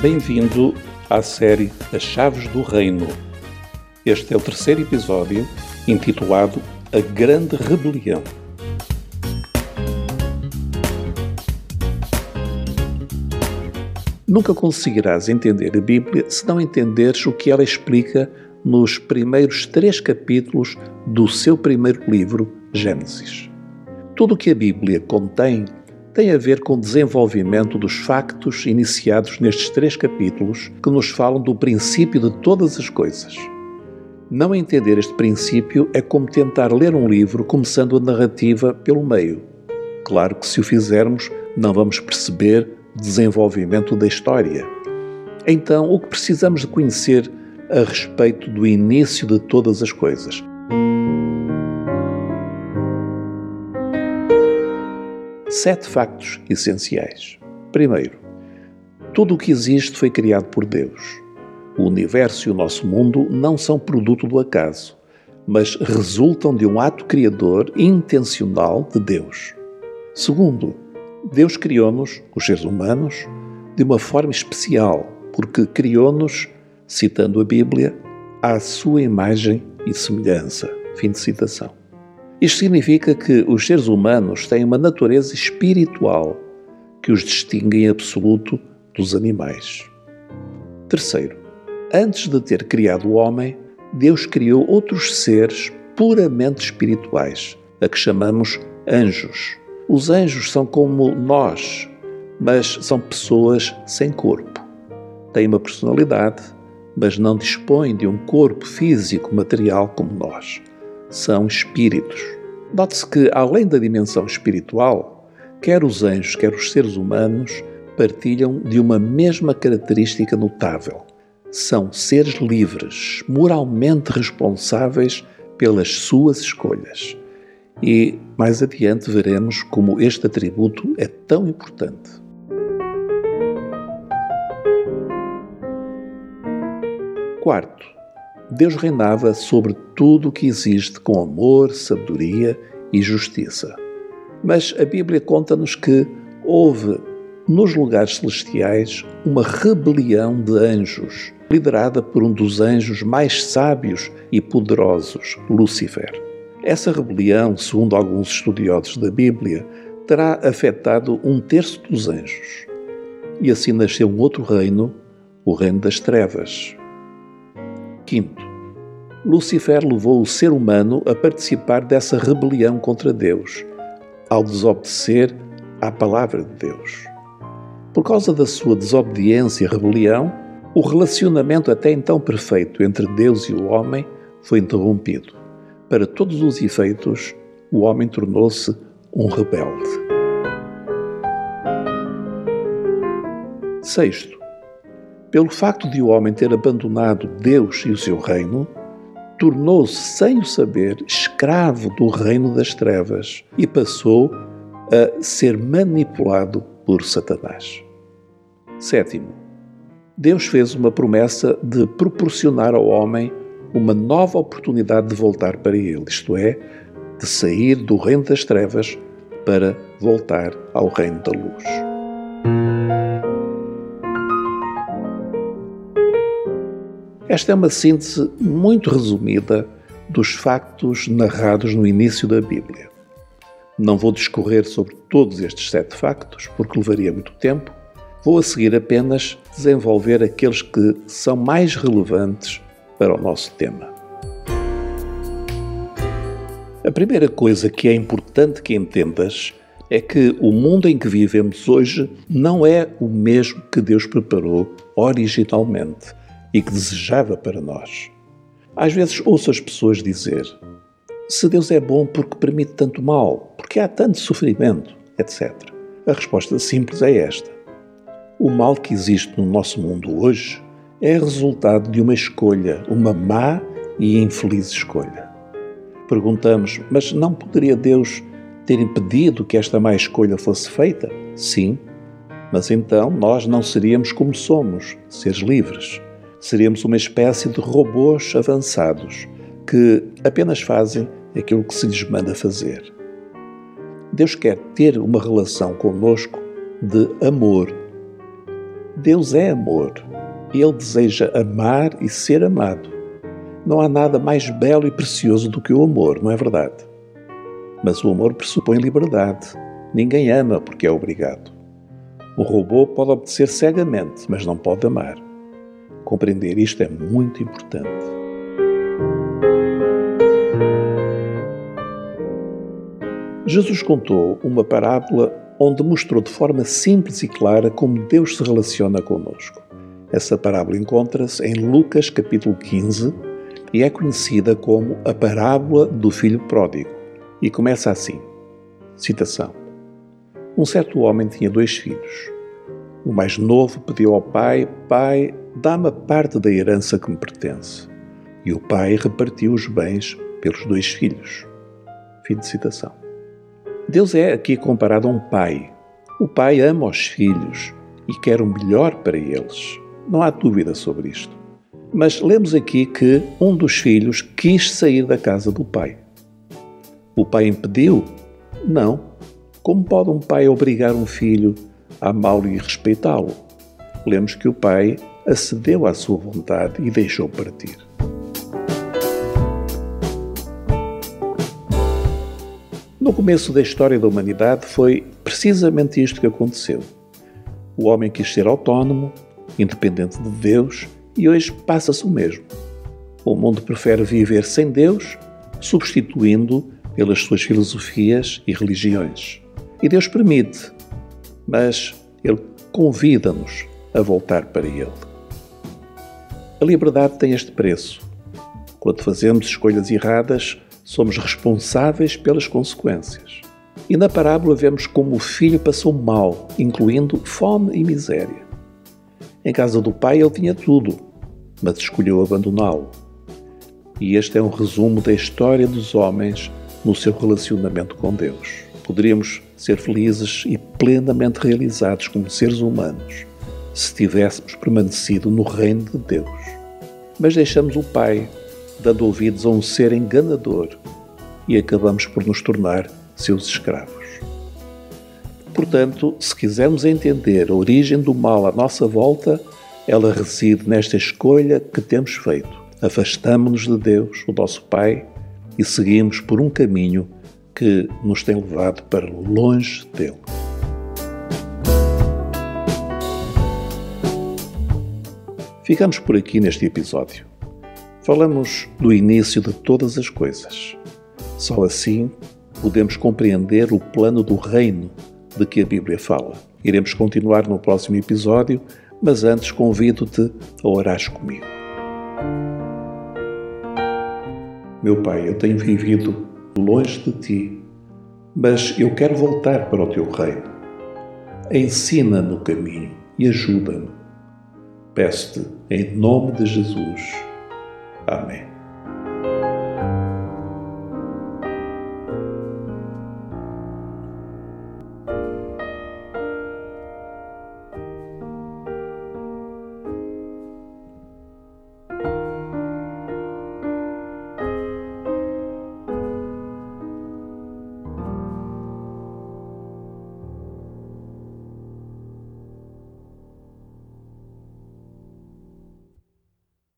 Bem-vindo à série As Chaves do Reino. Este é o terceiro episódio, intitulado A Grande Rebelião. Nunca conseguirás entender a Bíblia se não entenderes o que ela explica nos primeiros três capítulos do seu primeiro livro, Gênesis. Tudo o que a Bíblia contém tem a ver com o desenvolvimento dos factos iniciados nestes três capítulos que nos falam do princípio de todas as coisas. Não entender este princípio é como tentar ler um livro começando a narrativa pelo meio. Claro que se o fizermos, não vamos perceber o desenvolvimento da história. Então, o que precisamos de conhecer a respeito do início de todas as coisas? Sete factos essenciais. Primeiro, tudo o que existe foi criado por Deus. O universo e o nosso mundo não são produto do acaso, mas resultam de um ato criador intencional de Deus. Segundo, Deus criou-nos, os seres humanos, de uma forma especial, porque criou-nos, citando a Bíblia, à sua imagem e semelhança. Fim de citação. Isto significa que os seres humanos têm uma natureza espiritual que os distingue em absoluto dos animais. Terceiro, antes de ter criado o homem, Deus criou outros seres puramente espirituais, a que chamamos anjos. Os anjos são como nós, mas são pessoas sem corpo. Têm uma personalidade, mas não dispõem de um corpo físico material como nós são espíritos. Note-se que, além da dimensão espiritual, quer os anjos, quer os seres humanos partilham de uma mesma característica notável. São seres livres, moralmente responsáveis pelas suas escolhas. E mais adiante veremos como este atributo é tão importante. Quarto, Deus reinava sobre tudo o que existe com amor, sabedoria e justiça. Mas a Bíblia conta-nos que houve nos lugares celestiais uma rebelião de anjos, liderada por um dos anjos mais sábios e poderosos, Lúcifer. Essa rebelião, segundo alguns estudiosos da Bíblia, terá afetado um terço dos anjos. E assim nasceu um outro reino, o reino das trevas, Quinto, Lucifer levou o ser humano a participar dessa rebelião contra Deus, ao desobedecer à palavra de Deus. Por causa da sua desobediência e rebelião, o relacionamento até então perfeito entre Deus e o homem foi interrompido. Para todos os efeitos, o homem tornou-se um rebelde. Sexto, pelo facto de o homem ter abandonado Deus e o seu reino, tornou-se, sem o saber, escravo do reino das trevas e passou a ser manipulado por Satanás. Sétimo, Deus fez uma promessa de proporcionar ao homem uma nova oportunidade de voltar para ele, isto é, de sair do reino das trevas para voltar ao reino da luz. Esta é uma síntese muito resumida dos factos narrados no início da Bíblia. Não vou discorrer sobre todos estes sete factos, porque levaria muito tempo. Vou a seguir apenas desenvolver aqueles que são mais relevantes para o nosso tema. A primeira coisa que é importante que entendas é que o mundo em que vivemos hoje não é o mesmo que Deus preparou originalmente e que desejava para nós. Às vezes ouço as pessoas dizer: se Deus é bom porque permite tanto mal, porque há tanto sofrimento, etc. A resposta simples é esta: o mal que existe no nosso mundo hoje é resultado de uma escolha, uma má e infeliz escolha. Perguntamos, mas não poderia Deus ter impedido que esta má escolha fosse feita? Sim, mas então nós não seríamos como somos, seres livres seríamos uma espécie de robôs avançados que apenas fazem aquilo que se lhes manda fazer. Deus quer ter uma relação conosco de amor. Deus é amor Ele deseja amar e ser amado. Não há nada mais belo e precioso do que o amor, não é verdade? Mas o amor pressupõe liberdade. Ninguém ama porque é obrigado. O robô pode obedecer cegamente, mas não pode amar. Compreender isto é muito importante. Jesus contou uma parábola onde mostrou de forma simples e clara como Deus se relaciona conosco. Essa parábola encontra-se em Lucas capítulo 15 e é conhecida como a parábola do filho pródigo. E começa assim: citação. Um certo homem tinha dois filhos. O mais novo pediu ao pai: Pai, dá-me a parte da herança que me pertence. E o pai repartiu os bens pelos dois filhos. Fim de citação. Deus é aqui comparado a um pai. O pai ama os filhos e quer o melhor para eles. Não há dúvida sobre isto. Mas lemos aqui que um dos filhos quis sair da casa do pai. O pai impediu? Não. Como pode um pai obrigar um filho amá-lo e respeitá-lo? Lemos que o pai acedeu à sua vontade e deixou partir. No começo da história da humanidade foi precisamente isto que aconteceu. O homem quis ser autónomo, independente de Deus, e hoje passa-se o mesmo. O mundo prefere viver sem Deus, substituindo pelas suas filosofias e religiões. E Deus permite, mas Ele convida-nos a voltar para Ele. A liberdade tem este preço. Quando fazemos escolhas erradas, somos responsáveis pelas consequências. E na parábola vemos como o filho passou mal, incluindo fome e miséria. Em casa do pai ele tinha tudo, mas escolheu abandoná-lo. E este é um resumo da história dos homens no seu relacionamento com Deus. Poderíamos ser felizes e plenamente realizados como seres humanos se tivéssemos permanecido no reino de Deus. Mas deixamos o Pai dando ouvidos a um ser enganador e acabamos por nos tornar seus escravos. Portanto, se quisermos entender a origem do mal à nossa volta, ela reside nesta escolha que temos feito. Afastamos-nos de Deus, o nosso Pai, e seguimos por um caminho que nos tem levado para longe dele. Ficamos por aqui neste episódio. Falamos do início de todas as coisas. Só assim podemos compreender o plano do reino de que a Bíblia fala. Iremos continuar no próximo episódio, mas antes convido-te a orar comigo. Meu Pai, eu tenho vivido longe de ti, mas eu quero voltar para o teu reino. Ensina-me o caminho e ajuda-me. Peço-te em nome de Jesus. Amém.